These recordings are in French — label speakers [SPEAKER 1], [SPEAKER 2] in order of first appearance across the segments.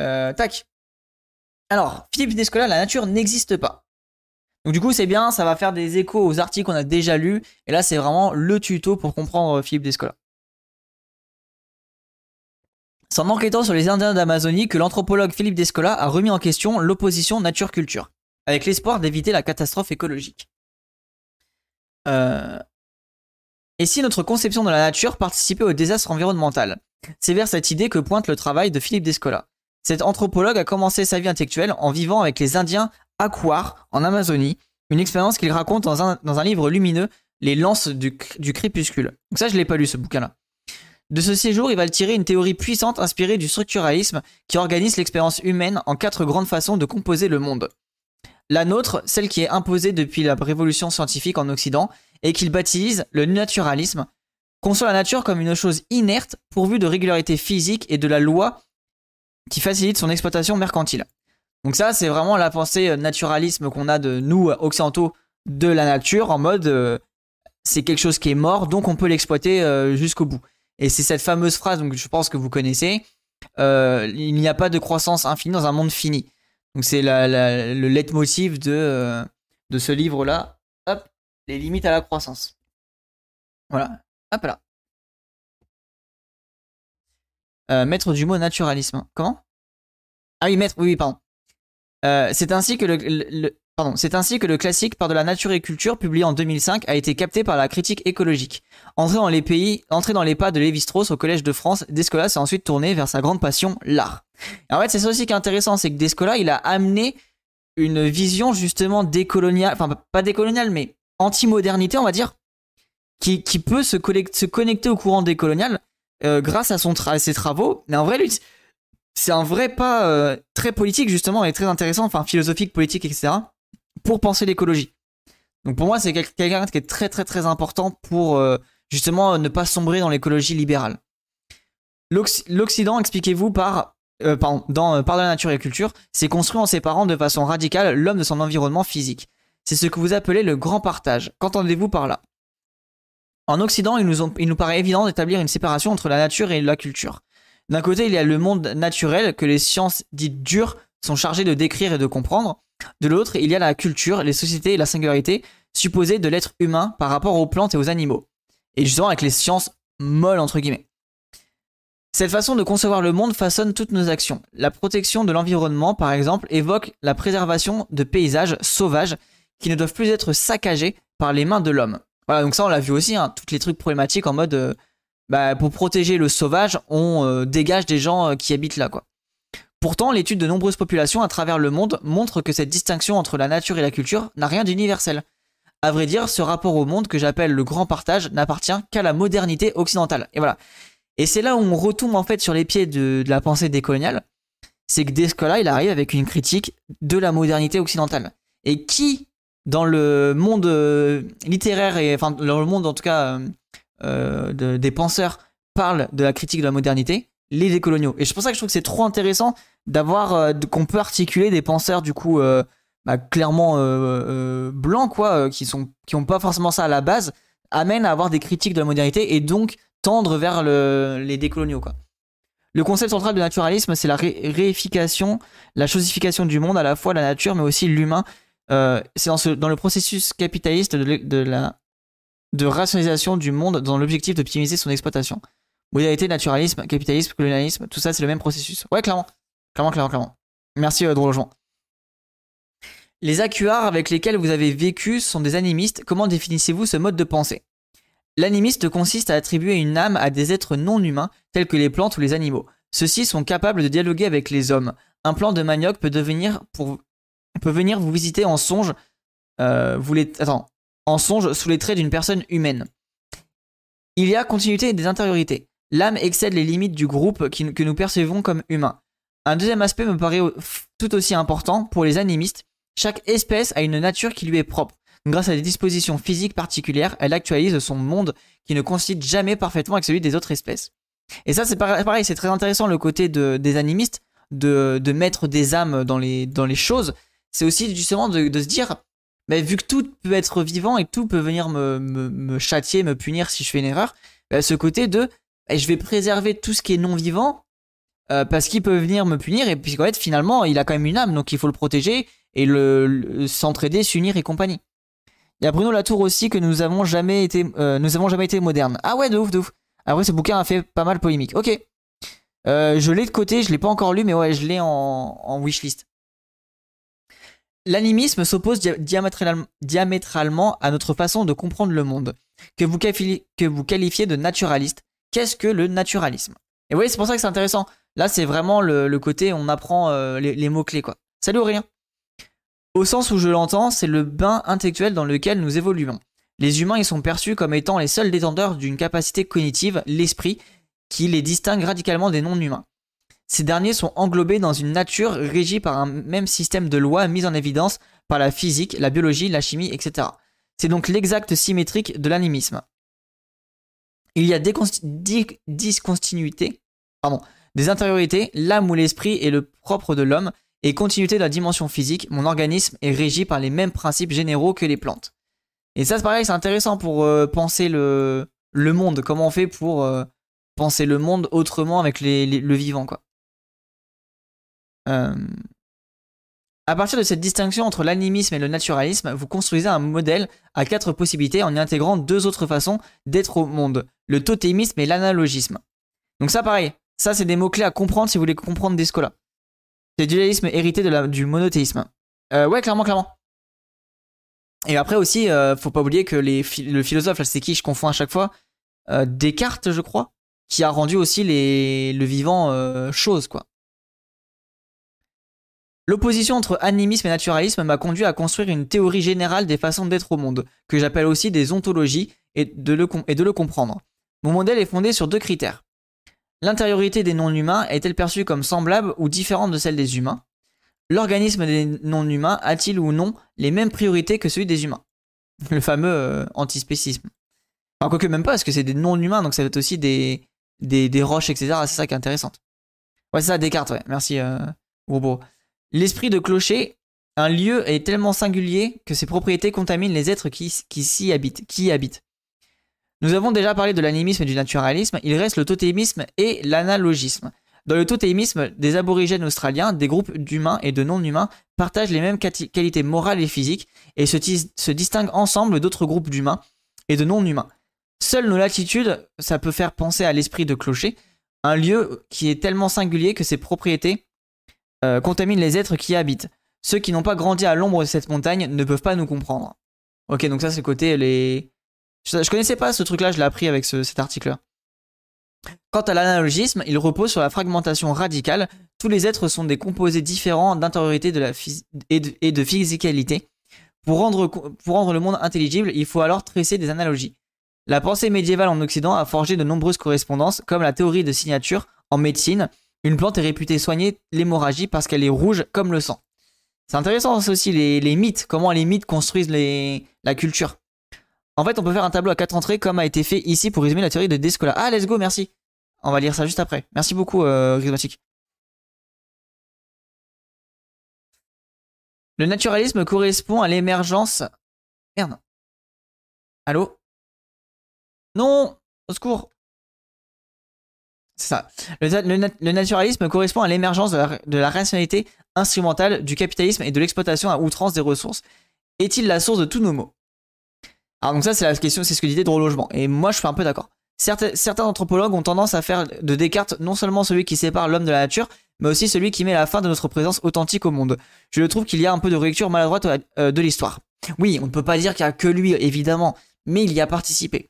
[SPEAKER 1] Euh, tac. Alors, Philippe Descola, la nature n'existe pas. Donc du coup, c'est bien, ça va faire des échos aux articles qu'on a déjà lus. Et là, c'est vraiment le tuto pour comprendre Philippe Descola. C'est en enquêtant sur les Indiens d'Amazonie que l'anthropologue Philippe Descola a remis en question l'opposition nature-culture, avec l'espoir d'éviter la catastrophe écologique. Euh, et si notre conception de la nature participait au désastre environnemental? C'est vers cette idée que pointe le travail de Philippe Descola. Cet anthropologue a commencé sa vie intellectuelle en vivant avec les Indiens Akwar en Amazonie, une expérience qu'il raconte dans un, livre lumineux, Les lances du, crépuscule. Donc ça, je l'ai pas lu ce bouquin-là. De ce séjour, il va tirer une théorie puissante inspirée du structuralisme qui organise l'expérience humaine en quatre grandes façons de composer le monde. La nôtre, celle qui est imposée depuis la révolution scientifique en Occident, et qu'il baptise le naturalisme, conçoit la nature comme une chose inerte pourvue de régularité physique et de la loi qui facilite son exploitation mercantile. Donc ça, c'est vraiment la pensée euh, naturalisme qu'on a de nous, occidentaux, de la nature, en mode euh, c'est quelque chose qui est mort, donc on peut l'exploiter euh, jusqu'au bout. Et c'est cette fameuse phrase, donc je pense que vous connaissez, il n'y a pas de croissance infinie dans un monde fini. Donc c'est le leitmotiv de, de ce livre-là. Hop, les limites à la croissance. Voilà. Hop là. Euh, maître du mot naturalisme. Comment? Ah oui, maître, oui, pardon. Euh, c'est ainsi que le, pardon, c'est ainsi que le classique Par de la nature et culture, publié en 2005, a été capté par la critique écologique. Entré dans les pays, entré dans les pas de Lévi-Strauss au Collège de France, Descola s'est ensuite tourné vers sa grande passion, l'art. En fait, c'est ça aussi qui est intéressant, c'est que Descola, il a amené une vision justement décoloniale, enfin pas décoloniale, mais anti-modernité, on va dire, qui, qui peut se, connecter au courant décolonial euh, grâce à, son ses travaux. Mais en vrai, lui, c'est un vrai pas euh, très politique, justement, et très intéressant, enfin philosophique, politique, etc., pour penser l'écologie. Donc pour moi, c'est quelqu'un qui est très, très, très important pour euh, justement ne pas sombrer dans l'écologie libérale. L'Occident, expliquez-vous, par, pardon, dans, par la nature et la culture, s'est construit en séparant de façon radicale l'homme de son environnement physique. C'est ce que vous appelez le grand partage. Qu'entendez-vous par là? En Occident, il nous paraît évident d'établir une séparation entre la nature et la culture. D'un côté, il y a le monde naturel que les sciences dites dures sont chargées de décrire et de comprendre. De l'autre, il y a la culture, les sociétés et la singularité supposée de l'être humain par rapport aux plantes et aux animaux. Et justement avec les sciences molles entre guillemets. Cette façon de concevoir le monde façonne toutes nos actions. La protection de l'environnement, par exemple, évoque la préservation de paysages sauvages qui ne doivent plus être saccagés par les mains de l'homme. Voilà, donc ça on l'a vu aussi, hein, toutes les trucs problématiques en mode euh, bah, pour protéger le sauvage, on euh, dégage des gens euh, qui habitent là quoi. Pourtant, l'étude de nombreuses populations à travers le monde montre que cette distinction entre la nature et la culture n'a rien d'universel. À vrai dire, ce rapport au monde que j'appelle le grand partage n'appartient qu'à la modernité occidentale. Et voilà. Et c'est là où on retombe en fait sur les pieds de, la pensée décoloniale. C'est que Descola, il arrive avec une critique de la modernité occidentale. Et qui dans le monde euh, littéraire et enfin dans le monde en tout cas euh, euh, des penseurs parlent de la critique de la modernité, les décoloniaux. Et c'est pour ça que je trouve que c'est trop intéressant d'avoir qu'on peut articuler des penseurs du coup bah, clairement blancs quoi, qui sont qui ont pas forcément ça à la base, amènent à avoir des critiques de la modernité et donc tendre vers les décoloniaux quoi. Le concept central de naturalisme, c'est la réification, la chosification du monde, à la fois la nature, mais aussi l'humain, euh, c'est dans, le processus capitaliste de, la, de rationalisation du monde dans l'objectif d'optimiser son exploitation. Modalité, naturalisme, capitalisme, colonialisme, tout ça c'est le même processus. Ouais, clairement. Clairement, clairement, clairement. Merci euh, Les acuars avec lesquels vous avez vécu sont des animistes. Comment définissez-vous ce mode de pensée? L'animiste consiste à attribuer une âme à des êtres non humains tels que les plantes ou les animaux. Ceux-ci sont capables de dialoguer avec les hommes. Un plan de manioc peut devenir pour peut venir vous visiter en songe, euh, vous les, attends, en songe sous les traits d'une personne humaine. Il y a continuité des intériorités. L'âme excède les limites du groupe que nous percevons comme humain. Un deuxième aspect me paraît tout aussi important pour les animistes. Chaque espèce a une nature qui lui est propre. Grâce à des dispositions physiques particulières, elle actualise son monde qui ne coïncide jamais parfaitement avec celui des autres espèces. Et ça, c'est pareil, c'est très intéressant le côté de, des animistes, de, mettre des âmes dans les choses c'est aussi justement de, se dire, mais vu que tout peut être vivant et tout peut venir me, me, châtier, me punir si je fais une erreur, bah, ce côté de, bah, je vais préserver tout ce qui est non vivant euh, parce qu'il peut venir me punir et puis fait finalement il a quand même une âme donc il faut le protéger et le, s'entraider, s'unir et compagnie. Il y a Bruno Latour aussi que nous avons jamais été, euh, modernes. Ah ouais, de ouf, de ouf. Après, ce bouquin a fait pas mal polémique. Ok. Euh, je l'ai de côté, je l'ai pas encore lu, mais ouais, je l'ai en, en wishlist. L'animisme s'oppose diamétralement à notre façon de comprendre le monde, que vous, qualifiez de naturaliste. Qu'est-ce que le naturalisme? Et vous voyez, c'est pour ça que c'est intéressant. Là, c'est vraiment le, côté, on apprend euh, les, mots-clés, quoi. Salut Aurélien Au sens où je l'entends, c'est le bain intellectuel dans lequel nous évoluons. Les humains, ils sont perçus comme étant les seuls détenteurs d'une capacité cognitive, l'esprit, qui les distingue radicalement des non-humains. Ces derniers sont englobés dans une nature régie par un même système de lois mises en évidence par la physique, la biologie, la chimie, etc. C'est donc l'exacte symétrique de l'animisme. Il y a des discontinuités, pardon, des intériorités, l'âme ou l'esprit est le propre de l'homme, et continuité de la dimension physique, mon organisme est régi par les mêmes principes généraux que les plantes. Et ça, c'est pareil, c'est intéressant pour euh, penser le, le monde, comment on fait pour euh, penser le monde autrement avec le vivant, quoi. Euh, à partir de cette distinction entre l'animisme et le naturalisme, vous construisez un modèle à quatre possibilités en y intégrant deux autres façons d'être au monde, le totémisme et l'analogisme. Donc ça pareil, ça, c'est des mots-clés à comprendre si vous voulez comprendre des scolas. C'est du dualisme hérité du monothéisme. Euh, ouais, clairement, clairement. Et après aussi, euh, faut pas oublier que le philosophe, c'est qui je confonds à chaque fois euh, Descartes, je crois, qui a rendu aussi le vivant chose, quoi. L'opposition entre animisme et naturalisme m'a conduit à construire une théorie générale des façons d'être au monde, que j'appelle aussi des ontologies, et de, le, et de le comprendre. Mon modèle est fondé sur deux critères. L'intériorité des non-humains est-elle perçue comme semblable ou différente de celle des humains? L'organisme des non-humains a-t-il ou non les mêmes priorités que celui des humains? Le fameux euh, antispécisme. Enfin, quoique même pas, parce que c'est des non-humains, donc ça va être aussi des, des, roches, etc. C'est ça qui est intéressant. Ouais, c'est ça, Descartes, ouais. Merci, euh, L'esprit de clocher, un lieu est tellement singulier que ses propriétés contaminent les êtres qui, s'y habitent, qui y habitent. Nous avons déjà parlé de l'animisme et du naturalisme, il reste le totémisme et l'analogisme. Dans le totémisme, des aborigènes australiens, des groupes d'humains et de non-humains partagent les mêmes qualités morales et physiques et se, se distinguent ensemble d'autres groupes d'humains et de non-humains. Seules nos latitudes, ça peut faire penser à l'esprit de clocher, un lieu qui est tellement singulier que ses propriétés euh, contaminent les êtres qui y habitent. Ceux qui n'ont pas grandi à l'ombre de cette montagne ne peuvent pas nous comprendre. Ok, donc ça c'est le côté les, je, connaissais pas ce truc-là, je l'ai appris avec cet article-là. Quant à l'analogisme, il repose sur la fragmentation radicale. Tous les êtres sont des composés différents d'intériorité et, de, physicalité. Pour rendre le monde intelligible, il faut alors tresser des analogies. La pensée médiévale en Occident a forgé de nombreuses correspondances, comme la théorie de signature en médecine. Une plante est réputée soigner l'hémorragie parce qu'elle est rouge comme le sang. C'est intéressant aussi les, mythes, comment les mythes construisent la culture. En fait, on peut faire un tableau à quatre entrées comme a été fait ici pour résumer la théorie de Descola. Ah, let's go, merci. On va lire ça juste après. Merci beaucoup, euh, Le naturalisme correspond à l'émergence. Merde. Allô? Non Au secours Ça. Le, naturalisme correspond à l'émergence de, la rationalité instrumentale du capitalisme et de l'exploitation à outrance des ressources. Est-il la source de tous nos maux? Alors donc ça c'est la question, c'est ce que disait de relogement. Et moi je suis un peu d'accord. Certains, anthropologues ont tendance à faire de Descartes non seulement celui qui sépare l'homme de la nature, mais aussi celui qui met la fin de notre présence authentique au monde. Je trouve qu'il y a un peu de relecture maladroite euh, de l'histoire. Oui, on ne peut pas dire qu'il n'y a que lui, évidemment, mais il y a participé.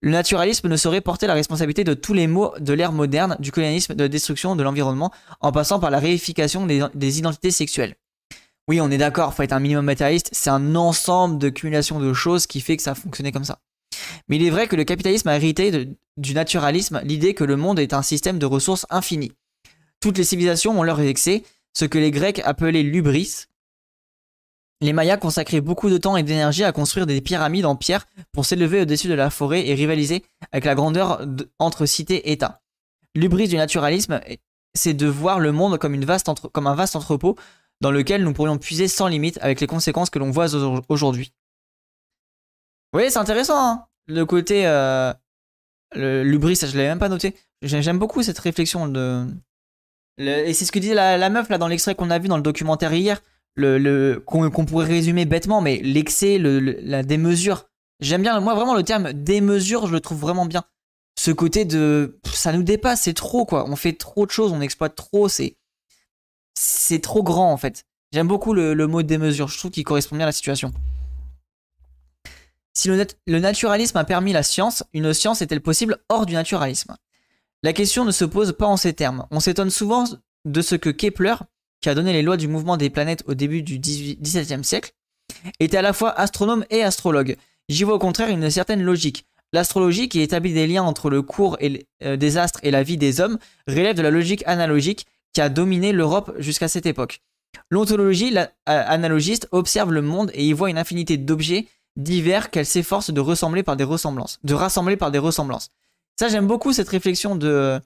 [SPEAKER 1] Le naturalisme ne saurait porter la responsabilité de tous les maux de l'ère moderne, du colonialisme, de la destruction de l'environnement, en passant par la réification des identités sexuelles oui, on est d'accord, faut être un minimum matérialiste, c'est un ensemble de cumulation de choses qui fait que ça fonctionnait comme ça. Mais il est vrai que le capitalisme a hérité du naturalisme, l'idée que le monde est un système de ressources infinies. Toutes les civilisations ont leur excès, ce que les Grecs appelaient l'ubris. Les Mayas consacraient beaucoup de temps et d'énergie à construire des pyramides en pierre pour s'élever au-dessus de la forêt et rivaliser avec la grandeur entre cités et États. L'ubris du naturalisme, c'est de voir le monde comme, un vaste entrepôt dans lequel nous pourrions puiser sans limite avec les conséquences que l'on voit aujourd'hui. Vous voyez, c'est intéressant, hein le côté euh, l'ubris, ça je l'avais même pas noté. J'aime beaucoup cette réflexion de et c'est ce que disait la, meuf là dans l'extrait qu'on a vu dans le documentaire hier, le, qu'on pourrait résumer bêtement, mais l'excès, la démesure. J'aime bien, moi vraiment le terme démesure, je le trouve vraiment bien. Ce côté de, ça nous dépasse, c'est trop quoi. On fait trop de choses, on exploite trop, c'est, c'est trop grand en fait. J'aime beaucoup le, mot démesure, je trouve qu'il correspond bien à la situation. Si le, le naturalisme a permis la science, une science est-elle possible hors du naturalisme? La question ne se pose pas en ces termes. On s'étonne souvent de ce que Kepler, qui a donné les lois du mouvement des planètes au début du XVIIe siècle, était à la fois astronome et astrologue. J'y vois au contraire une certaine logique. L'astrologie, qui établit des liens entre le cours euh, des astres et la vie des hommes, relève de la logique analogique qui a dominé l'Europe jusqu'à cette époque. L'ontologie analogiste observe le monde et y voit une infinité d'objets divers qu'elle s'efforce de ressembler par des ressemblances, de rassembler par des ressemblances. Ça, j'aime beaucoup cette réflexion de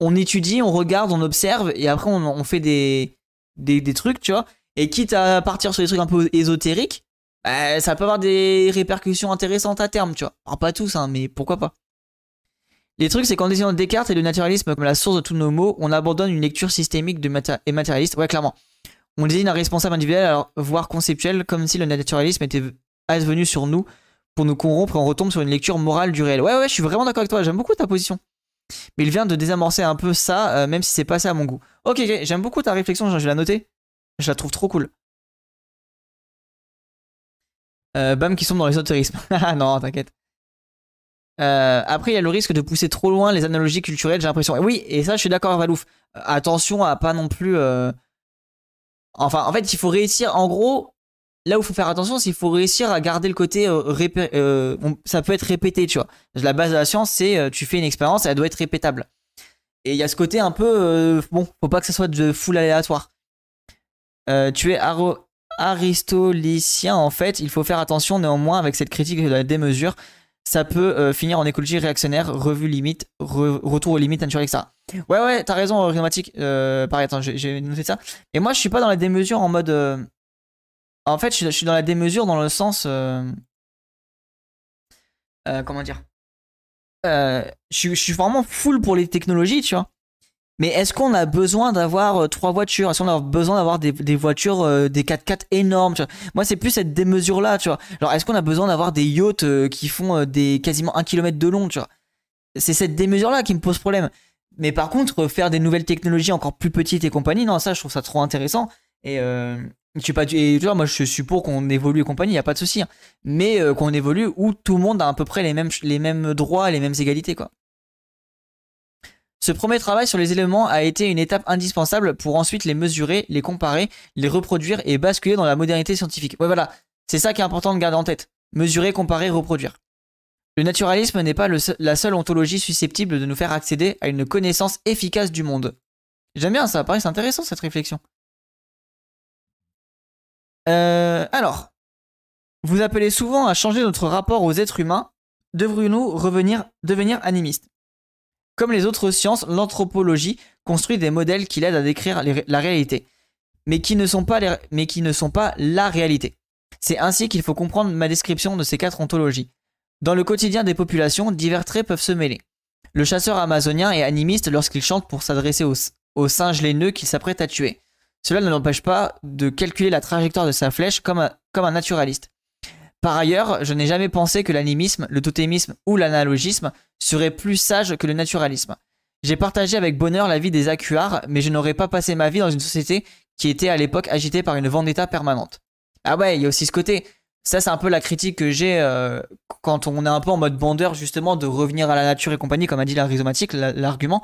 [SPEAKER 1] on étudie, on regarde, on observe et après on, fait des, des, trucs, tu vois. Et quitte à partir sur des trucs un peu ésotériques, bah, ça peut avoir des répercussions intéressantes à terme, tu vois. Alors, pas tous, hein, mais pourquoi pas. Les trucs, c'est qu'en désignant Descartes et le naturalisme comme la source de tous nos maux, on abandonne une lecture systémique de et matérialiste. Ouais, clairement. On désigne un responsable individuel, voire conceptuel, comme si le naturalisme était venu sur nous pour nous corrompre et on retombe sur une lecture morale du réel. Ouais, ouais, je suis vraiment d'accord avec toi, j'aime beaucoup ta position. Mais il vient de désamorcer un peu ça, euh, même si c'est passé à mon goût. Ok, j'aime beaucoup ta réflexion, je vais la noter. Je la trouve trop cool. Euh, bam qui sont dans l'ésotérisme. Ah non, t'inquiète. Euh, après, il y a le risque de pousser trop loin les analogies culturelles, j'ai l'impression. Oui, et ça, je suis d'accord, Valouf. attention à pas non plus. Enfin, en fait, il faut réussir. En gros, là où il faut faire attention, c'est qu'il faut réussir à garder le côté euh, euh, ça peut être répété, tu vois. La base de la science, c'est euh, tu fais une expérience, elle doit être répétable. Et il y a ce côté un peu bon, faut pas que ça soit de full aléatoire. tu es aristolicien en fait, il faut faire attention néanmoins avec cette critique de la démesure. Ça peut finir en écologie réactionnaire, revue limite, retour aux limites naturelles, etc. Ouais, ouais, t'as raison, Rhématique. pareil, attends, j'ai noté ça. Et moi, je suis pas dans la démesure en mode en fait, je, suis dans la démesure dans le sens. Euh, euh, comment dire euh, je, suis vraiment full pour les technologies, tu vois. Mais est-ce qu'on a besoin d'avoir trois voitures? Est-ce qu'on a besoin d'avoir des, voitures, des 4x4 énormes Moi, c'est plus cette démesure-là, tu vois. Alors, est-ce qu'on a besoin d'avoir des yachts qui font des quasiment un kilomètre de long, tu vois? C'est cette démesure-là qui me pose problème. Mais par contre, faire des nouvelles technologies encore plus petites et compagnie, non, ça, je trouve ça trop intéressant. Et, tu pas, et tu moi je suis pour qu'on évolue et compagnie, il n'y a pas de souci. Hein. Mais euh, qu'on évolue où tout le monde a à peu près les mêmes, les mêmes droits, les mêmes égalités, quoi. Ce premier travail sur les éléments a été une étape indispensable pour ensuite les mesurer, les comparer, les reproduire et basculer dans la modernité scientifique. Voilà, c'est ça qui est important de garder en tête. Mesurer, comparer, reproduire. Le naturalisme n'est pas la seule ontologie susceptible de nous faire accéder à une connaissance efficace du monde. J'aime bien ça, pareil, intéressant cette réflexion. Euh, alors, vous appelez souvent à changer notre rapport aux êtres humains. Devrions-nous revenir, devenir animistes? Comme les autres sciences, l'anthropologie construit des modèles qui l'aident à décrire la réalité, mais qui, ne sont pas qui la réalité. C'est ainsi qu'il faut comprendre ma description de ces quatre ontologies. Dans le quotidien des populations, divers traits peuvent se mêler. Le chasseur amazonien est animiste lorsqu'il chante pour s'adresser aux, singes laineux qu'il s'apprête à tuer. Cela ne l'empêche pas de calculer la trajectoire de sa flèche comme un, naturaliste. Par ailleurs, je n'ai jamais pensé que l'animisme, le totémisme ou l'analogisme seraient plus sages que le naturalisme. J'ai partagé avec bonheur la vie des acuars, mais je n'aurais pas passé ma vie dans une société qui était à l'époque agitée par une vendetta permanente. Ah ouais, il y a aussi ce côté. Ça, c'est un peu la critique que j'ai euh, quand on est un peu en mode bandeur, justement, de revenir à la nature et compagnie, comme a dit la rhizomatique, l'argument.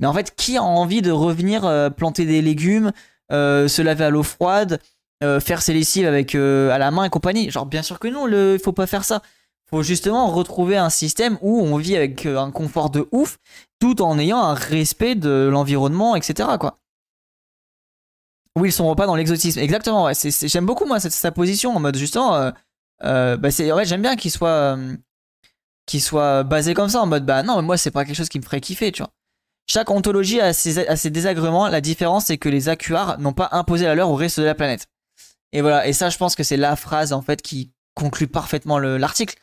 [SPEAKER 1] Mais en fait, qui a envie de revenir euh, planter des légumes, se laver à l'eau froide, euh, faire ses lessives avec euh, à la main et compagnie. Genre bien sûr que non, il faut pas faire ça. Faut justement retrouver un système où on vit avec un confort de ouf, tout en ayant un respect de l'environnement, etc. Quoi. Oui, ils sont pas dans l'exotisme. Exactement. Ouais. j'aime beaucoup moi cette, sa position en mode justement. bah c'est, j'aime bien qu'il soit, soit basé comme ça en mode bah non, mais moi c'est pas quelque chose qui me ferait kiffer, tu vois. Chaque ontologie a ses, désagréments. La différence, c'est que les acuars n'ont pas imposé la leur au reste de la planète. Et voilà. Et ça, je pense que c'est la phrase, en fait, qui conclut parfaitement l'article.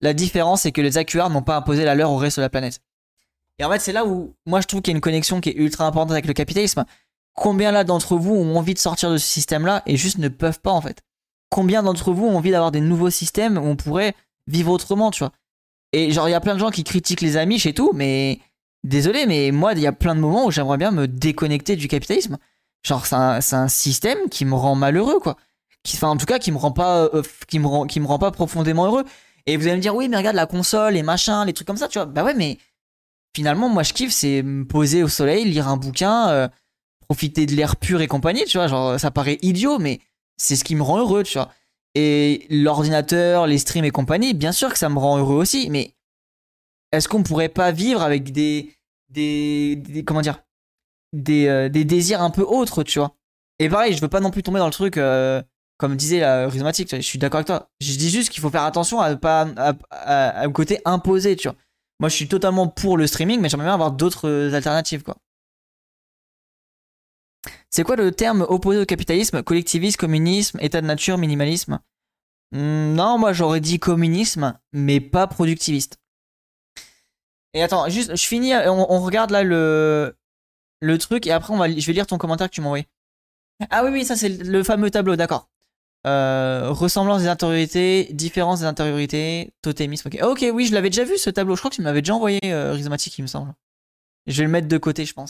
[SPEAKER 1] La différence, c'est que les acuars n'ont pas imposé la leur au reste de la planète. Et en fait, c'est là où moi je trouve qu'il y a une connexion qui est ultra importante avec le capitalisme. Combien là d'entre vous ont envie de sortir de ce système-là et juste ne peuvent pas en fait? Combien d'entre vous ont envie d'avoir des nouveaux systèmes où on pourrait vivre autrement, tu vois? Et genre, il y a plein de gens qui critiquent les amis chez tout, mais désolé, mais moi, il y a plein de moments où j'aimerais bien me déconnecter du capitalisme. Genre, c'est un, système qui me rend malheureux, quoi. Enfin, en tout cas, qui me rend pas, euh, qui me rend, qui me rend pas profondément heureux. Et vous allez me dire, oui, mais regarde la console, les machins, les trucs comme ça, tu vois. Bah ouais, mais finalement, moi, je kiffe, c'est me poser au soleil, lire un bouquin, euh, profiter de l'air pur et compagnie, tu vois. Genre, ça paraît idiot, mais c'est ce qui me rend heureux, tu vois. Et l'ordinateur, les streams et compagnie, bien sûr que ça me rend heureux aussi, mais est-ce qu'on pourrait pas vivre avec des, des, comment dire, des, euh, des, désirs un peu autres, tu vois? Et pareil, je veux pas non plus tomber dans le truc, euh, comme disait la rhizomatique, je suis d'accord avec toi. Je dis juste qu'il faut faire attention à pas à, côté imposé, tu vois. Moi, je suis totalement pour le streaming, mais j'aimerais bien avoir d'autres alternatives, quoi. C'est quoi le terme opposé au capitalisme? Collectivisme, communisme, état de nature, minimalisme? Hmm, Non, moi j'aurais dit communisme, mais pas productiviste. Et attends, juste, je finis, on, regarde là le, le truc, et après on je vais lire ton commentaire que tu m'as envoyé. Ah oui, oui, ça c'est le fameux tableau, d'accord. Euh, ressemblance des intériorités, différence des intériorités, totémisme. Ok, ok, oui, je l'avais déjà vu ce tableau. Je crois que tu m'avais déjà envoyé euh, il me semble. Je vais le mettre de côté, je pense.